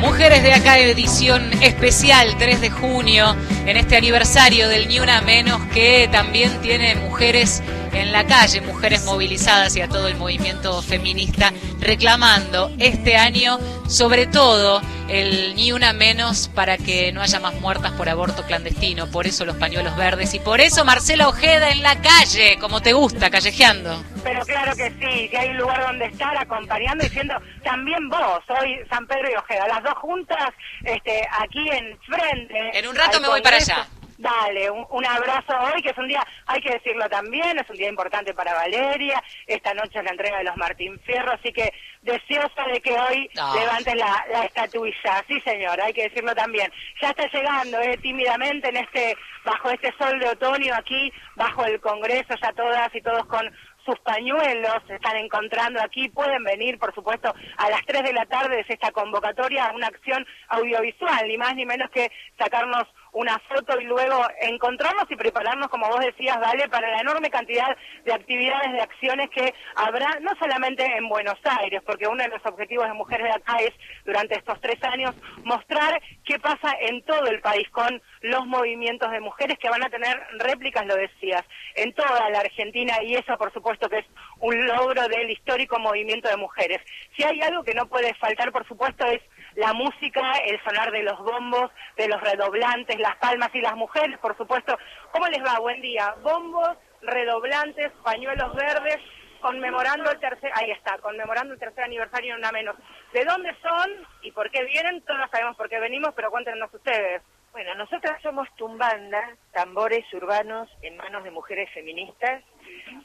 Mujeres de acá, edición especial 3 de junio, en este aniversario del Ni Una Menos, que también tiene mujeres en la calle, mujeres movilizadas y a todo el movimiento feminista reclamando este año, sobre todo, el Ni Una Menos para que no haya más muertas por aborto clandestino. Por eso los pañuelos verdes y por eso Marcela Ojeda en la calle, como te gusta, callejeando. Pero claro que sí, que hay un lugar donde estar acompañando y diciendo también vos, soy San Pedro y Ojeda, las dos juntas, este, aquí en frente. En un rato me voy para allá. Dale, un, un, abrazo hoy, que es un día, hay que decirlo también, es un día importante para Valeria. Esta noche es la entrega de los Martín Fierro, así que deseosa de que hoy No. levanten la, la estatuilla. Sí, señor, hay que decirlo también. Ya está llegando, eh, tímidamente, en este, bajo este sol de otoño, aquí, bajo el Congreso, ya todas y todos con sus pañuelos se están encontrando aquí. Pueden venir, por supuesto, a las 3 de la tarde de esta convocatoria a una acción audiovisual, ni más ni menos que sacarnos una foto y luego encontrarnos y prepararnos, como vos decías, Vale, para la enorme cantidad de actividades, de acciones que habrá, no solamente en Buenos Aires, porque uno de los objetivos de Mujeres de Acá es, durante estos tres años, mostrar qué pasa en todo el país con los movimientos de mujeres que van a tener réplicas, lo decías, en toda la Argentina y eso, por supuesto, que es un logro del histórico movimiento de mujeres. Si hay algo que no puede faltar, por supuesto, es la música, el sonar de los bombos, de los redoblantes, las palmas y las mujeres, por supuesto. ¿Cómo les va? Buen día. Bombos, redoblantes, pañuelos verdes, conmemorando el tercer, ahí está, conmemorando el tercer aniversario una menos. ¿De dónde son y por qué vienen? Todos sabemos por qué venimos, pero cuéntenos ustedes. Bueno, nosotras somos Tumbanda, tambores urbanos en manos de mujeres feministas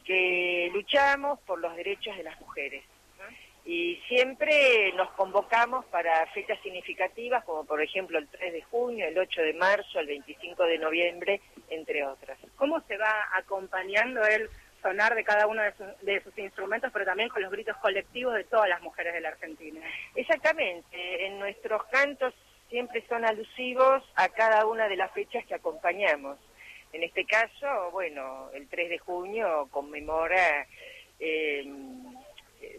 que luchamos por los derechos de las mujeres. Y siempre nos convocamos para fechas significativas, como por ejemplo el 3 de junio, el 8 de marzo, el 25 de noviembre, entre otras. ¿Cómo se va acompañando el sonar de cada uno de, sus- de sus instrumentos, pero también con los gritos colectivos de todas las mujeres de la Argentina? Exactamente, en nuestros cantos siempre son alusivos a cada una de las fechas que acompañamos. En este caso, bueno, el 3 de junio conmemora, eh,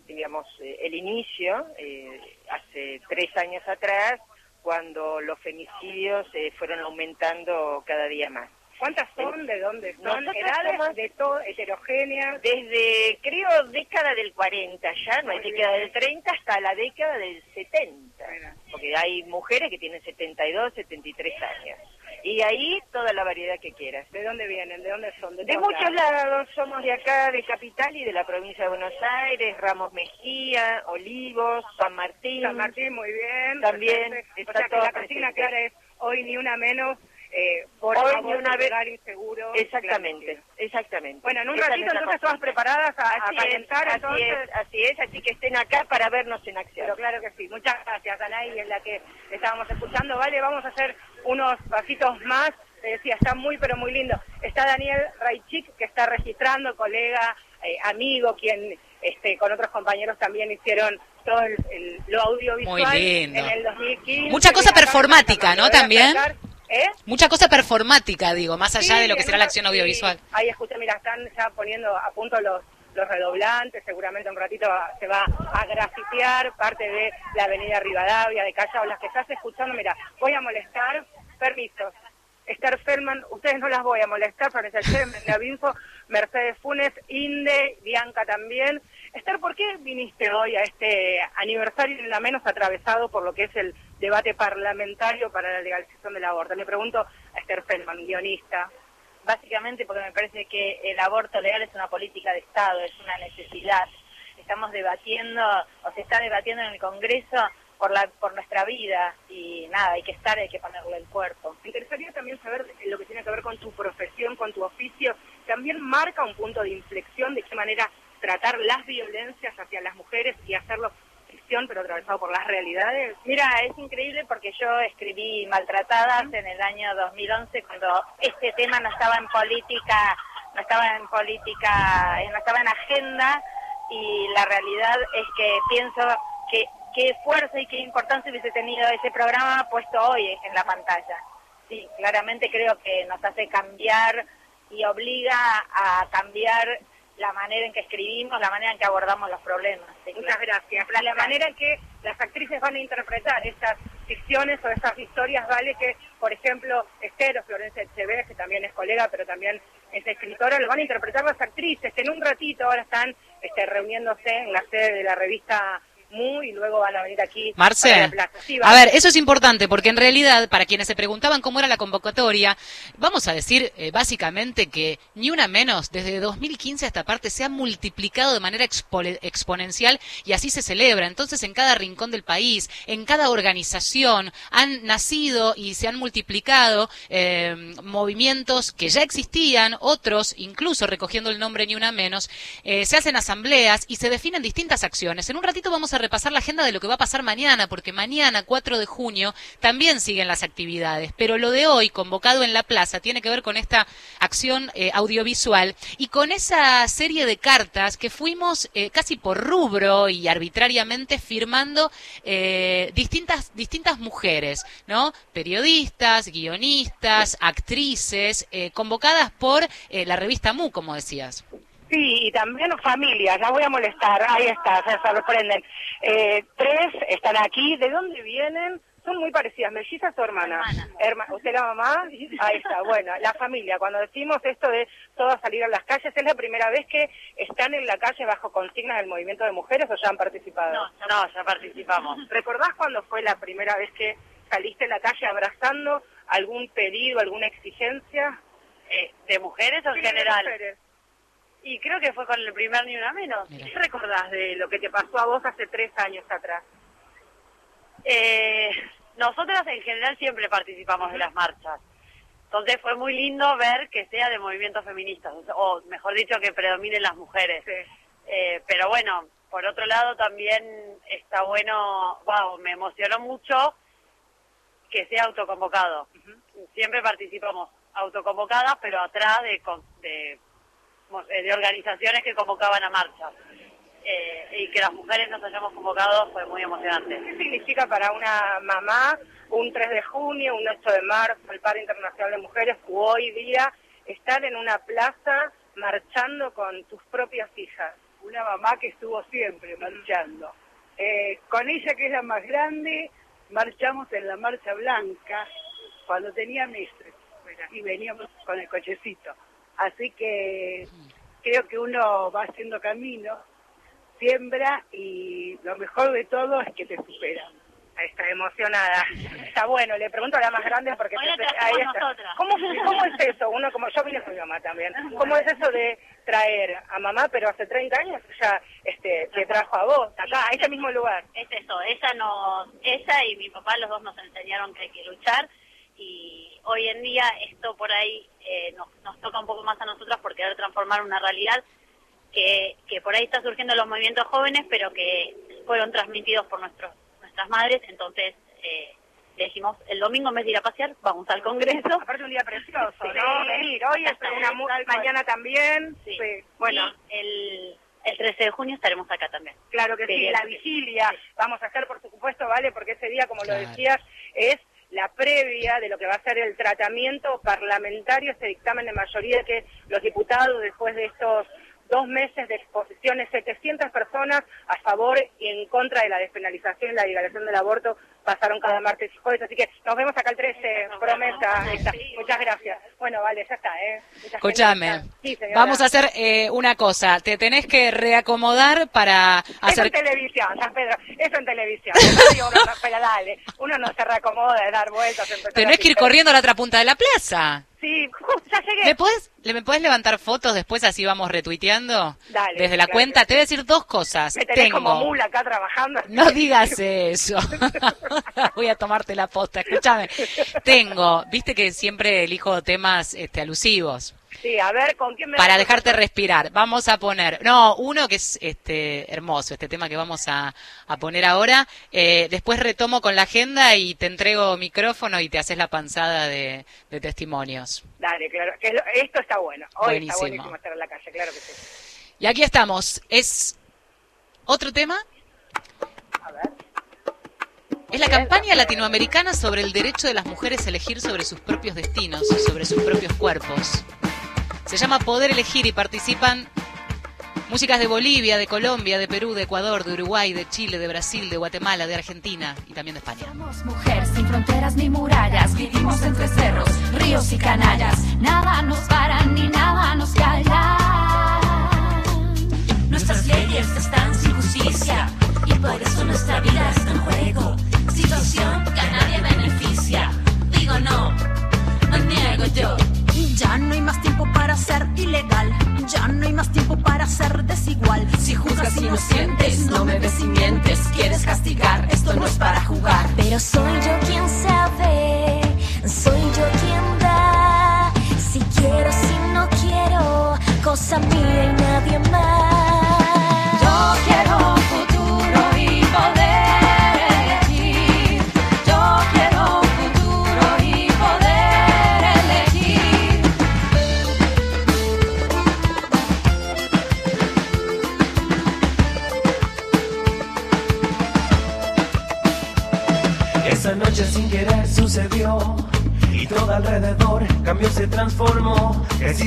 digamos, eh, el inicio, eh, hace tres años atrás, cuando los femicidios eh, fueron aumentando cada día más. ¿Cuántas son? ¿De dónde son? Nosotros ¿Edades? somos ¿De todo? ¿Heterogéneas? Desde, creo, década del 40 ya, no hay década del 30 hasta la década del 70. Porque hay mujeres que tienen 72, 73 años. Y ahí toda la variedad que quieras. ¿De dónde vienen? ¿De dónde son? De muchos lados, somos de acá, de Capital y de la provincia de Buenos Aires, Ramos Mejía, Olivos, San Martín. San Martín, muy bien. También. O está sea que todo la presente. clara es hoy ni una menos, eh, por Hoy favor, ni una vez- inseguro. Exactamente, exactamente. Bueno, en un Esa ratito entonces todas preparadas a, a Así es, calentar, así es, así es, así que estén acá para vernos en acción. Pero claro que sí. Muchas gracias, Anaí, en la que estábamos escuchando. Vale, vamos a hacer unos pasitos más. Te decía, está muy, pero muy lindo. Está Daniel Raichik, que está registrando, colega, eh, amigo, quien este, con otros compañeros también hicieron todo el, el- lo audiovisual Muy lindo. en el 2015. Mucha cosa performática, ¿no? También. ¿Eh? Mucha cosa performática, digo, más allá Sí, de lo que será la acción sí. audiovisual. Ahí escuché, mira, están ya poniendo a punto los, los redoblantes, seguramente un ratito va- se va a grafitear parte de la avenida Rivadavia, de Callao, las que estás escuchando, mira, voy a molestar, permiso. Esther Feldman, ustedes no las voy a molestar, Florencia Chen, Vinfo, Mercedes Funes, Inde, Bianca también. Esther, ¿por qué viniste hoy a este aniversario, ni la menos atravesado por lo que es el debate parlamentario para la legalización del aborto? Le pregunto a Esther Feldman, guionista. básicamente porque me parece que el aborto legal es una política de Estado, es una necesidad. Estamos debatiendo, o se está debatiendo en el Congreso por, la, por nuestra vida y nada, hay que estar, hay que ponerle el cuerpo. Me interesaría también saber lo que tiene que ver con tu profesión, con tu oficio. ¿También marca un punto de inflexión de qué manera tratar las violencias hacia las mujeres y hacerlo ficción, pero atravesado por las realidades? Mira, es increíble porque yo escribí Maltratadas en el año 2011 cuando este tema no estaba en política, no estaba en política, eh, no estaba en agenda y la realidad es que pienso qué fuerza y qué importancia hubiese tenido ese programa puesto hoy en la pantalla. Sí, claramente creo que nos hace cambiar y obliga a cambiar la manera en que escribimos, la manera en que abordamos los problemas. Sí, Muchas claro. gracias. La, la manera en que las actrices van a interpretar estas ficciones o estas historias, vale que, por ejemplo, Esther o Florencia Echeverría, que también es colega, pero también es escritora, lo van a interpretar las actrices, que en un ratito ahora están este, reuniéndose en la sede de la revista Mu y luego van a venir aquí Marce, para la plaza. Sí, a ver, eso es importante porque en realidad, para quienes se preguntaban cómo era la convocatoria, vamos a decir eh, básicamente que ni una menos, desde 2015 a esta parte se ha multiplicado de manera exponencial y así se celebra. Entonces, en cada rincón del país, en cada organización, han nacido y se han multiplicado eh, movimientos que ya existían, otros, incluso recogiendo el nombre ni una menos, eh, se hacen asambleas y se definen distintas acciones. En un ratito vamos a repasar la agenda de lo que va a pasar mañana, porque mañana, 4 de junio, también siguen las actividades. Pero lo de hoy, convocado en la plaza, tiene que ver con esta acción eh, audiovisual y con esa serie de cartas que fuimos eh, casi por rubro y arbitrariamente firmando eh, distintas, distintas mujeres, ¿no? Periodistas, guionistas, actrices, eh, convocadas por eh, la revista MU, como decías. Sí, y también familias, las voy a molestar, ahí está, se sorprenden. Eh, tres están aquí, ¿de dónde vienen? Son muy parecidas, mellizas o hermanas. Herma- ¿Usted la mamá? Ahí está, bueno, la familia, cuando decimos esto de todas salir a las calles, ¿es la primera vez que están en la calle bajo consignas del movimiento de mujeres o ya han participado? No, no, ya participamos. ¿Recordás cuándo fue la primera vez que saliste a la calle abrazando algún pedido, alguna exigencia? Eh, ¿De mujeres o en Sí, de general? mujeres. Y creo que fue con el primer Ni Una Menos. ¿Qué recordás de lo que te pasó a vos hace tres años atrás? Eh, nosotras en general siempre participamos de las marchas. Entonces fue muy lindo ver que sea de movimientos feministas, o mejor dicho, que predominen las mujeres. Eh, pero bueno, por otro lado también está bueno, wow, me emocionó mucho que sea autoconvocado. Siempre participamos autoconvocadas, pero atrás de, de, de organizaciones que convocaban a marchas. Eh, y que las mujeres nos hayamos convocado fue muy emocionante. ¿Qué significa para una mamá un 3 de junio, un 8 de marzo, el Paro Internacional de Mujeres, u hoy día estar en una plaza marchando con tus propias hijas? Una mamá que estuvo siempre marchando. Eh, con ella, que es la más grande, marchamos en la Marcha Blanca cuando tenía meses y veníamos con el cochecito. Así que creo que uno va haciendo camino, siembra y lo mejor de todo es que te superan. Ahí está, emocionada. Está bueno, le pregunto a la más grande porque... Hoy ahí está. ¿Cómo, ¿Cómo es eso? Uno como yo vine con mi mamá también. ¿Cómo es eso de traer a mamá, pero hace 30 años ya este, te trajo a vos, acá, a ese mismo lugar? Es eso, ella nos, ella y mi papá los dos nos enseñaron que hay que luchar y hoy en día esto por ahí eh, nos, nos toca un poco más a nosotras por querer transformar una realidad que, que por ahí está surgiendo en los movimientos jóvenes pero que fueron transmitidos por nuestros nuestras madres, entonces eh, le dijimos el domingo en vez de ir a pasear vamos al congreso. Aparte un día precioso, Sí. ¿no? Venir, hoy es una mañana también. Sí. Sí, Bueno, Y el, el 13 de junio estaremos acá también. Claro que sí, la vigilia vamos a hacer, por supuesto, ¿vale? Porque ese día, como Claro. lo decías, es la previa de lo que va a ser el tratamiento parlamentario, este dictamen de mayoría que los diputados, después de estos dos meses de exposiciones, 700 personas a favor y en contra de la despenalización y la legalización del aborto, pasaron cada martes y jueves. Así que nos vemos acá el 13, promesa. Muchas gracias. Bueno, vale, ya está, ¿eh? Muchas Escúchame. Sí. Vamos a hacer eh, una cosa. Te tenés que reacomodar para Eso hacer... en televisión, San Pedro, eso en televisión. Uno no, pero dale, uno no se reacomoda de dar vueltas. Tenés que ir corriendo a la otra punta de la plaza. Sí, (laughs) justo, ya llegué. ¿Me puedes, ¿Me puedes levantar fotos después así vamos retuiteando? Dale, Desde la cuenta. Te voy a decir dos cosas. Me tenés Tengo... como mula acá trabajando. No digas eso. (laughs) Voy a tomarte la posta. Escúchame. Tengo, viste que siempre elijo temas este, alusivos. Sí, a ver, ¿con quién me Para dejarte respirar, vamos a poner, no, uno que es este hermoso, este tema que vamos a, a poner ahora. Eh, después retomo con la agenda y te entrego micrófono y te haces la panzada de, de testimonios. Dale, claro, que esto está bueno. Hoy Buenísimo. está buenísimo estar en la calle, claro que sí. Y aquí estamos. ¿Es otro tema? Es la campaña latinoamericana sobre el derecho de las mujeres a elegir sobre sus propios destinos, sobre sus propios cuerpos. Se llama Poder Elegir y participan músicas de Bolivia, de Colombia, de Perú, de Ecuador, de Uruguay, de Chile, de Brasil, de Guatemala, de Argentina y también de España. Mujer sin fronteras ni murallas, vivimos entre cerros, ríos y canallas. Nada nos para ni nada nos calla. Nuestras leyes están sin justicia y por eso nuestra vida está en juego. Situación que a nadie beneficia. Digo no, no niego yo. Ya no hay más tiempo para ser ilegal. Ya no hay más tiempo para ser desigual. Si juzgas inocentes, no me ves y mientes. Quieres castigar, esto no es para jugar. Pero soy yo quien sabe, soy yo quien da. Si quiero, si no quiero, cosa mía y nadie más.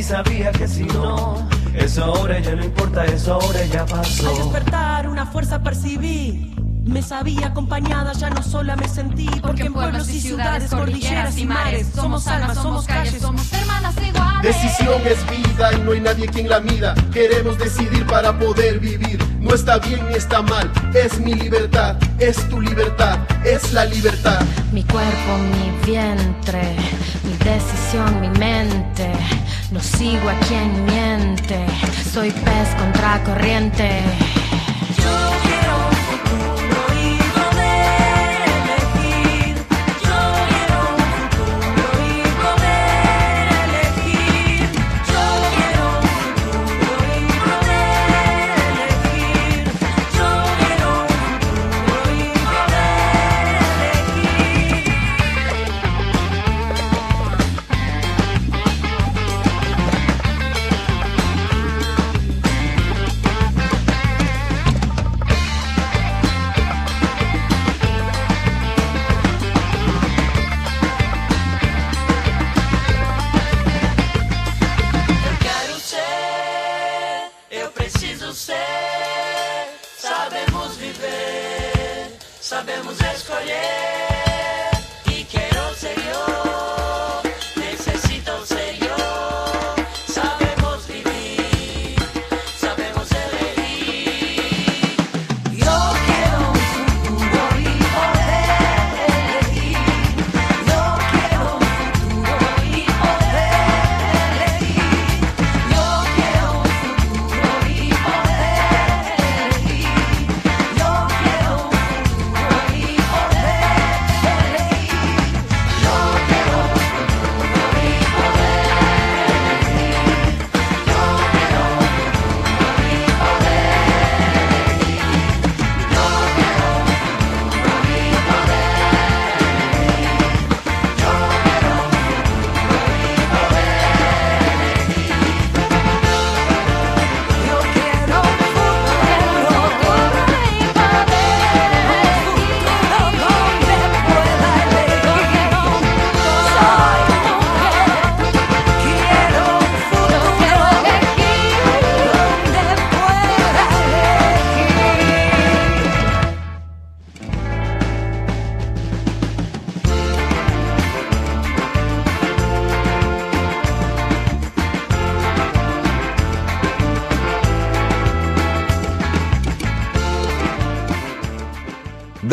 Sabía que si no, eso ahora ya no importa, eso ahora ya Al pasó. despertar una fuerza percibí. Me sabía acompañada, ya no sola me sentí. Porque en pueblos y ciudades, cordilleras y mares, somos almas, somos calles, somos hermanas iguales. Decisión es vida y no hay nadie quien la mida. Queremos decidir para poder vivir. No está bien ni está mal, es mi libertad, es tu libertad, es la libertad. Mi cuerpo, mi vientre, decisión, mi mente. No sigo a quien miente, soy pez contra corriente. Sabemos escoger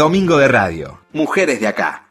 Domingo de Radio. Mujeres de acá.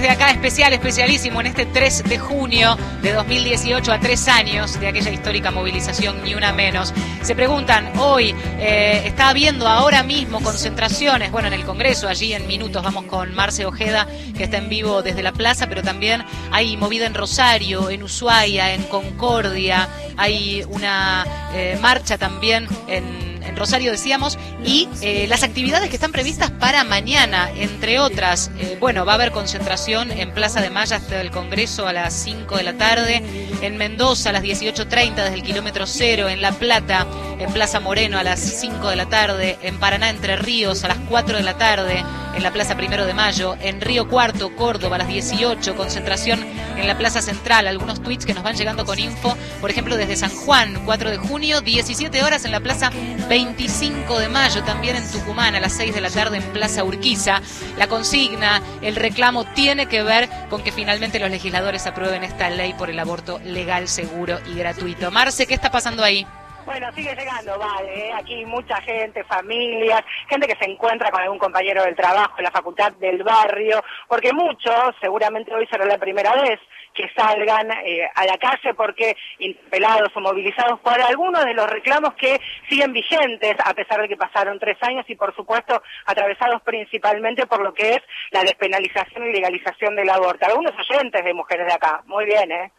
De este Mujeres de Acá especial, especialísimo en este 3 de junio de 2018 a tres años de aquella histórica movilización Ni Una Menos. Se preguntan, hoy eh, está habiendo ahora mismo concentraciones, bueno, en el Congreso, allí en minutos vamos con Marce Ojeda, que está en vivo desde la plaza, pero también hay movida en Rosario, en Ushuaia, en Concordia, hay una eh, marcha también en en Rosario decíamos, y eh, las actividades que están previstas para mañana, entre otras, eh, bueno, va a haber concentración en Plaza de Maya hasta el Congreso a las 5 de la tarde, en Mendoza a las 18.30 desde el kilómetro cero, en La Plata, en Plaza Moreno a las 5 de la tarde, en Paraná Entre Ríos a las 4 de la tarde, en la Plaza Primero de Mayo, en Río Cuarto, Córdoba a las 18, concentración en la Plaza Central, algunos tweets que nos van llegando con info, por ejemplo desde San Juan, 4 de junio, 17 horas en la Plaza 25 de Mayo, también en Tucumán a las 6 de la tarde en Plaza Urquiza. La consigna, el reclamo tiene que ver con que finalmente los legisladores aprueben esta ley por el aborto legal, seguro y gratuito. Marce, ¿qué está pasando ahí? Bueno, sigue llegando, vale. ¿eh? Aquí mucha gente, familias, gente que se encuentra con algún compañero del trabajo en la facultad del barrio, porque muchos, seguramente hoy será la primera vez que salgan eh, a la calle porque interpelados o movilizados por algunos de los reclamos que siguen vigentes a pesar de que pasaron tres años y por supuesto atravesados principalmente por lo que es la despenalización y legalización del aborto. Algunos oyentes de mujeres de acá, muy bien, ¿eh?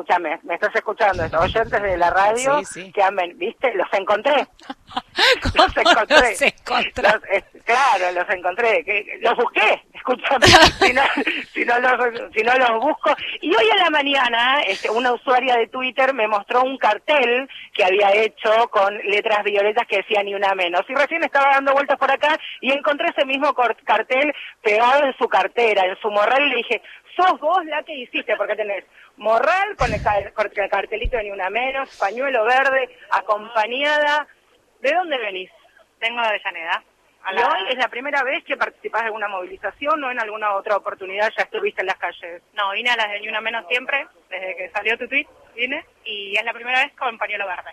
Escúchame, me estás escuchando, estos oyentes de la radio Sí, sí. que amen, ¿viste? Los encontré. (laughs) los encontré. los eh, claro, los encontré. que- los busqué, escúchame. (laughs) si, no, si, no los, si no los busco. Y hoy a la mañana, este, una usuaria de Twitter me mostró un cartel que había hecho con letras violetas que decía ni una menos. Y recién estaba dando vueltas por acá y encontré ese mismo cartel pegado en su cartera, en su morral, y le dije, sos vos la que hiciste, porque tenés morral con el, ca- con el cartelito de ni una menos, pañuelo verde, acompañada. ¿De dónde venís? Tengo de Avellaneda. ¿Y hoy es la primera vez que participás de alguna movilización o en alguna otra oportunidad ya estuviste en las calles? No, vine a las de Ni Una Menos siempre, desde que salió tu tweet, vine, y es la primera vez con pañuelo verde.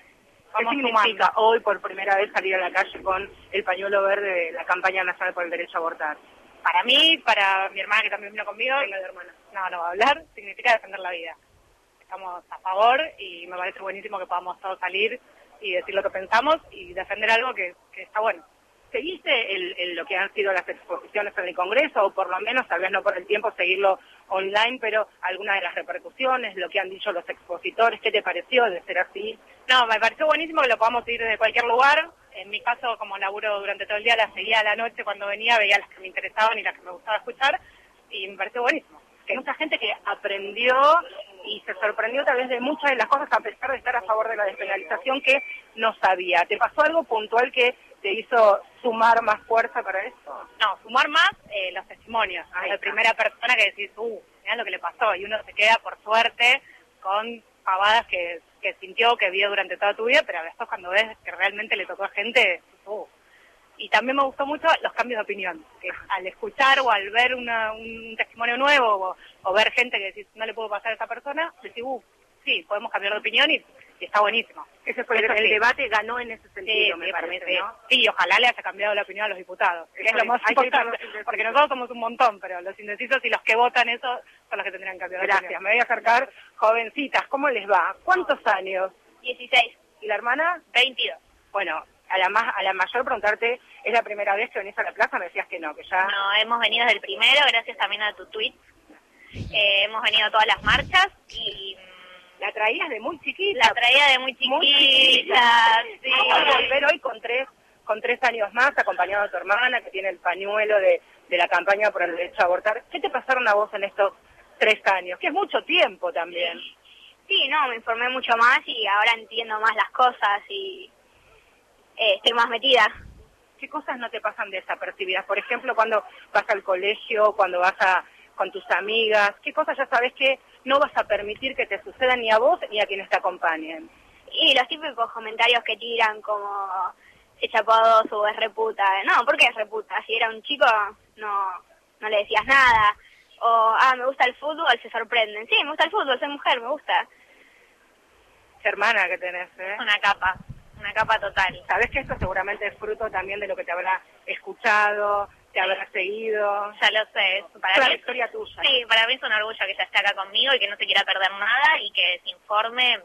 ¿Qué significa hoy por primera vez salir a la calle con el pañuelo verde de la campaña nacional por el derecho a abortar? Para mí, para mi hermana que también vino conmigo, y no, no va a hablar, (laughs) significa defender la vida. Estamos a favor y me parece buenísimo que podamos todos salir y decir lo que pensamos y defender algo que, que está bueno. ¿Seguiste el, el- lo que han sido las exposiciones en el Congreso o por lo menos, tal vez no por el tiempo, seguirlo online, pero algunas de las repercusiones, lo que han dicho los expositores, ¿qué te pareció de ser así? No, me pareció buenísimo que lo podamos seguir desde cualquier lugar. En mi caso, como laburo durante todo el día, la seguía a la noche cuando venía, veía las que me interesaban y las que me gustaba escuchar y me pareció buenísimo. que mucha gente que aprendió y se sorprendió tal vez de muchas de las cosas a pesar de estar a favor de la despenalización que no sabía. ¿Te pasó algo puntual que te hizo sumar más fuerza para esto? No, sumar más eh, los testimonios Ahí está. primera persona que decís, uh, mirá lo que le pasó y uno se queda por suerte con pavadas que, que sintió, que vio durante toda tu vida, pero después cuando ves que realmente le tocó a gente, uh. y también me gustó mucho los cambios de opinión, que al escuchar o al ver una, un testimonio nuevo o, o ver gente que decís, no le puedo pasar a esa persona, decís, uh, sí, podemos cambiar de opinión y, y está buenísimo. Ese fue el, el sí. debate, ganó en ese sentido, Sí, me sí, parece. Sí, ojalá le haya cambiado la opinión a los diputados. que es lo más importante, porque nosotros somos un montón, pero los indecisos y los que votan eso son los que tendrían que cambiar Gracias. Me voy a acercar, jovencitas, ¿cómo les va? ¿Cuántos años? 16. ¿Y la hermana? 22. Bueno, a la más a la mayor preguntarte, ¿es la primera vez que venís a la plaza? Me decías que no, que ya... No, hemos venido desde el primero, gracias también a tu tweet. Eh, hemos venido a todas las marchas y... La traías de muy chiquita. La traía de muy chiquita, Muy chiquita. sí. Vamos a volver hoy con tres, con tres años más, acompañado de tu hermana, que tiene el pañuelo de, de la campaña por el derecho a abortar. ¿Qué te pasaron a vos en estos tres años? Que es mucho tiempo también. Sí, no, me informé mucho más y ahora entiendo más las cosas y eh, estoy más metida. ¿Qué cosas no te pasan desapercibidas? Por ejemplo, cuando vas al colegio, cuando vas a con tus amigas, ¿qué cosas ya sabes que no vas a permitir que te sucedan ni a vos ni a quienes te acompañen? Y los típicos comentarios que tiran como se chapó a dos o es reputa. No, ¿por qué es reputa? Si era un chico, no, no le decías nada. O, ah, me gusta el fútbol, se sorprenden. Sí, me gusta el fútbol, soy mujer, me gusta. Qué hermana que tenés, ¿eh? Una capa, una capa total. Sabes que esto seguramente es fruto también de lo que te habrá escuchado, te habrá seguido. Ya lo sé, es para historia tuya. Sí, para mí es un orgullo que ella esté acá conmigo y que no se quiera perder nada y que se informe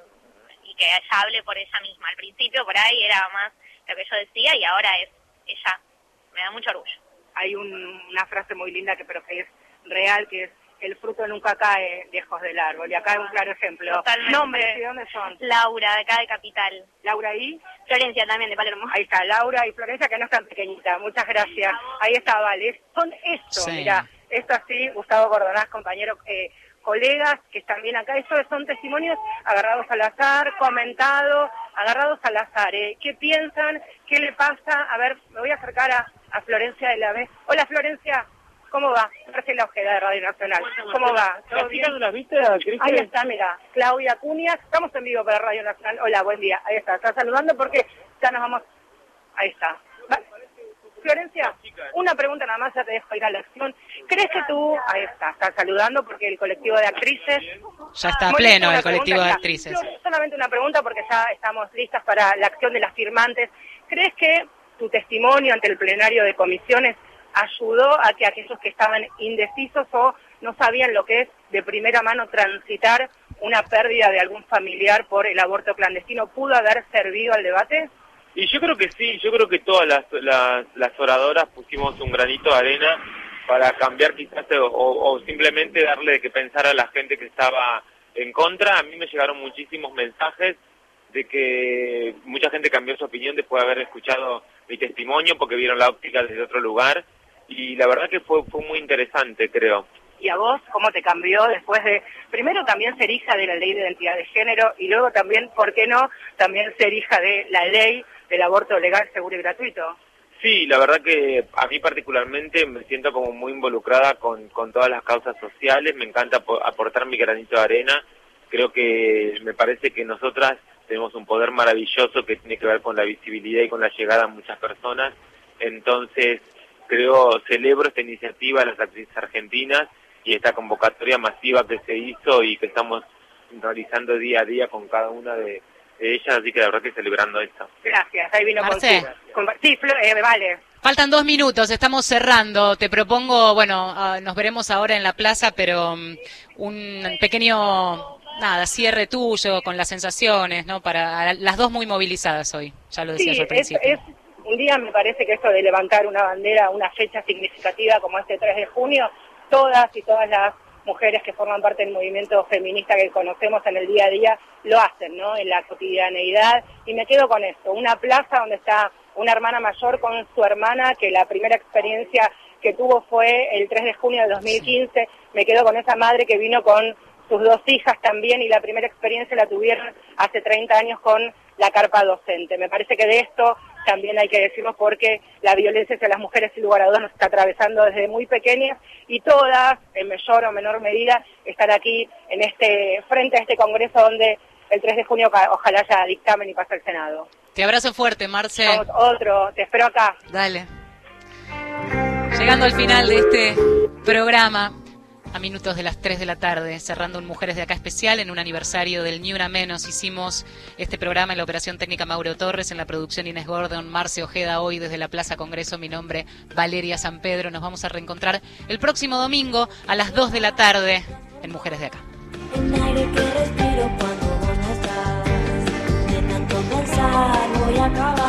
y que ella hable por ella misma. Al principio por ahí era más lo que yo decía y ahora es ella. Me da mucho orgullo. Hay un- una frase muy linda que pero que es real, que es el fruto nunca cae lejos del árbol. Y acá hay un claro ejemplo. Totalmente. Nombres, ¿y dónde son? Laura, de acá de Capital. Laura y Florencia también, de Palermo. Ahí está, Laura y Florencia, que no es tan pequeñita. Muchas gracias. Ahí está, Vale. Son esto, Sí. mira, esto así, Gustavo Cordonás, compañero, eh, colegas que están bien acá. Estos son testimonios agarrados al azar, comentados, agarrados al azar. ¿eh? ¿Qué piensan? ¿Qué le pasa? A ver, me voy a acercar a, a Florencia de la vez. Hola, Florencia. ¿Cómo va? Marcela Ojeda de Radio Nacional. ¿Cómo va? ¿Todo ¿Las bien? chicas no las viste, Cristian? Ahí está, mira, Claudia Cunias, estamos en vivo para Radio Nacional. Hola, buen día. Ahí está, está saludando porque ya nos vamos. Ahí está. Florencia, una pregunta nada más, ya te dejo ir a la acción. ¿Crees que tú, ahí está, está saludando porque el colectivo de actrices... Ya está pleno el colectivo de actrices. Yo solamente una pregunta porque ya estamos listas para la acción de las firmantes. ¿Crees que tu testimonio ante el plenario de comisiones ayudó a que aquellos que estaban indecisos o no sabían lo que es de primera mano transitar una pérdida de algún familiar por el aborto clandestino pudo haber servido al debate? Y yo creo que sí, yo creo que todas las, las, las oradoras pusimos un granito de arena para cambiar quizás o, o simplemente darle que pensar a la gente que estaba en contra. A mí me llegaron muchísimos mensajes de que mucha gente cambió su opinión después de haber escuchado mi testimonio porque vieron la óptica desde otro lugar y la verdad que fue, fue muy interesante, creo. ¿Y a vos cómo te cambió después de, primero también ser hija de la ley de identidad de género y luego también, ¿por qué no?, también ser hija de la ley del aborto legal, seguro y gratuito? Sí, la verdad que a mí particularmente me siento como muy involucrada con, con todas las causas sociales, me encanta apo- aportar mi granito de arena, creo que me parece que nosotras tenemos un poder maravilloso que tiene que ver con la visibilidad y con la llegada a muchas personas, entonces creo, celebro esta iniciativa de las actrices argentinas y esta convocatoria masiva que se hizo y que estamos realizando día a día con cada una de, de ellas, así que la verdad que celebrando esto. Gracias, ahí vino con Marce. su- con- Sí, eh, vale. Faltan dos minutos, estamos cerrando. Te propongo, bueno, ah, nos veremos ahora en la plaza, pero mm, un pequeño, nada, cierre tuyo con las sensaciones, ¿no? Para las dos muy movilizadas hoy, ya lo decías Sí, al es, principio. es un día, me parece que esto de levantar una bandera, una fecha significativa como este 3 de junio, todas y todas las mujeres que forman parte del movimiento feminista que conocemos en el día a día lo hacen, ¿no? En la cotidianeidad. Y me quedo con esto, una plaza donde está una hermana mayor con su hermana, que la primera experiencia que tuvo fue el 3 de junio de 2015. Me quedo con esa madre que vino con sus dos hijas también y la primera experiencia la tuvieron hace 30 años con la carpa docente. Me parece que de esto también hay que decirlo porque la violencia hacia las mujeres sin lugar a dudas nos está atravesando desde muy pequeñas y todas, en mayor o menor medida, están aquí en este frente a este congreso donde el 3 de junio ojalá haya dictamen y pase al Senado. Te abrazo fuerte, Marce. otro, te espero acá. Dale. Llegando al final de este programa, a minutos de las 3 de la tarde, cerrando un Mujeres de Acá especial en un aniversario del Ni Una Menos. Hicimos este programa en la operación técnica Mauro Torres, en la producción Inés Gordon, Marce Ojeda hoy desde la Plaza Congreso. Mi nombre Valeria San Pedro. Nos vamos a reencontrar el próximo domingo a las 2 de la tarde en Mujeres de Acá.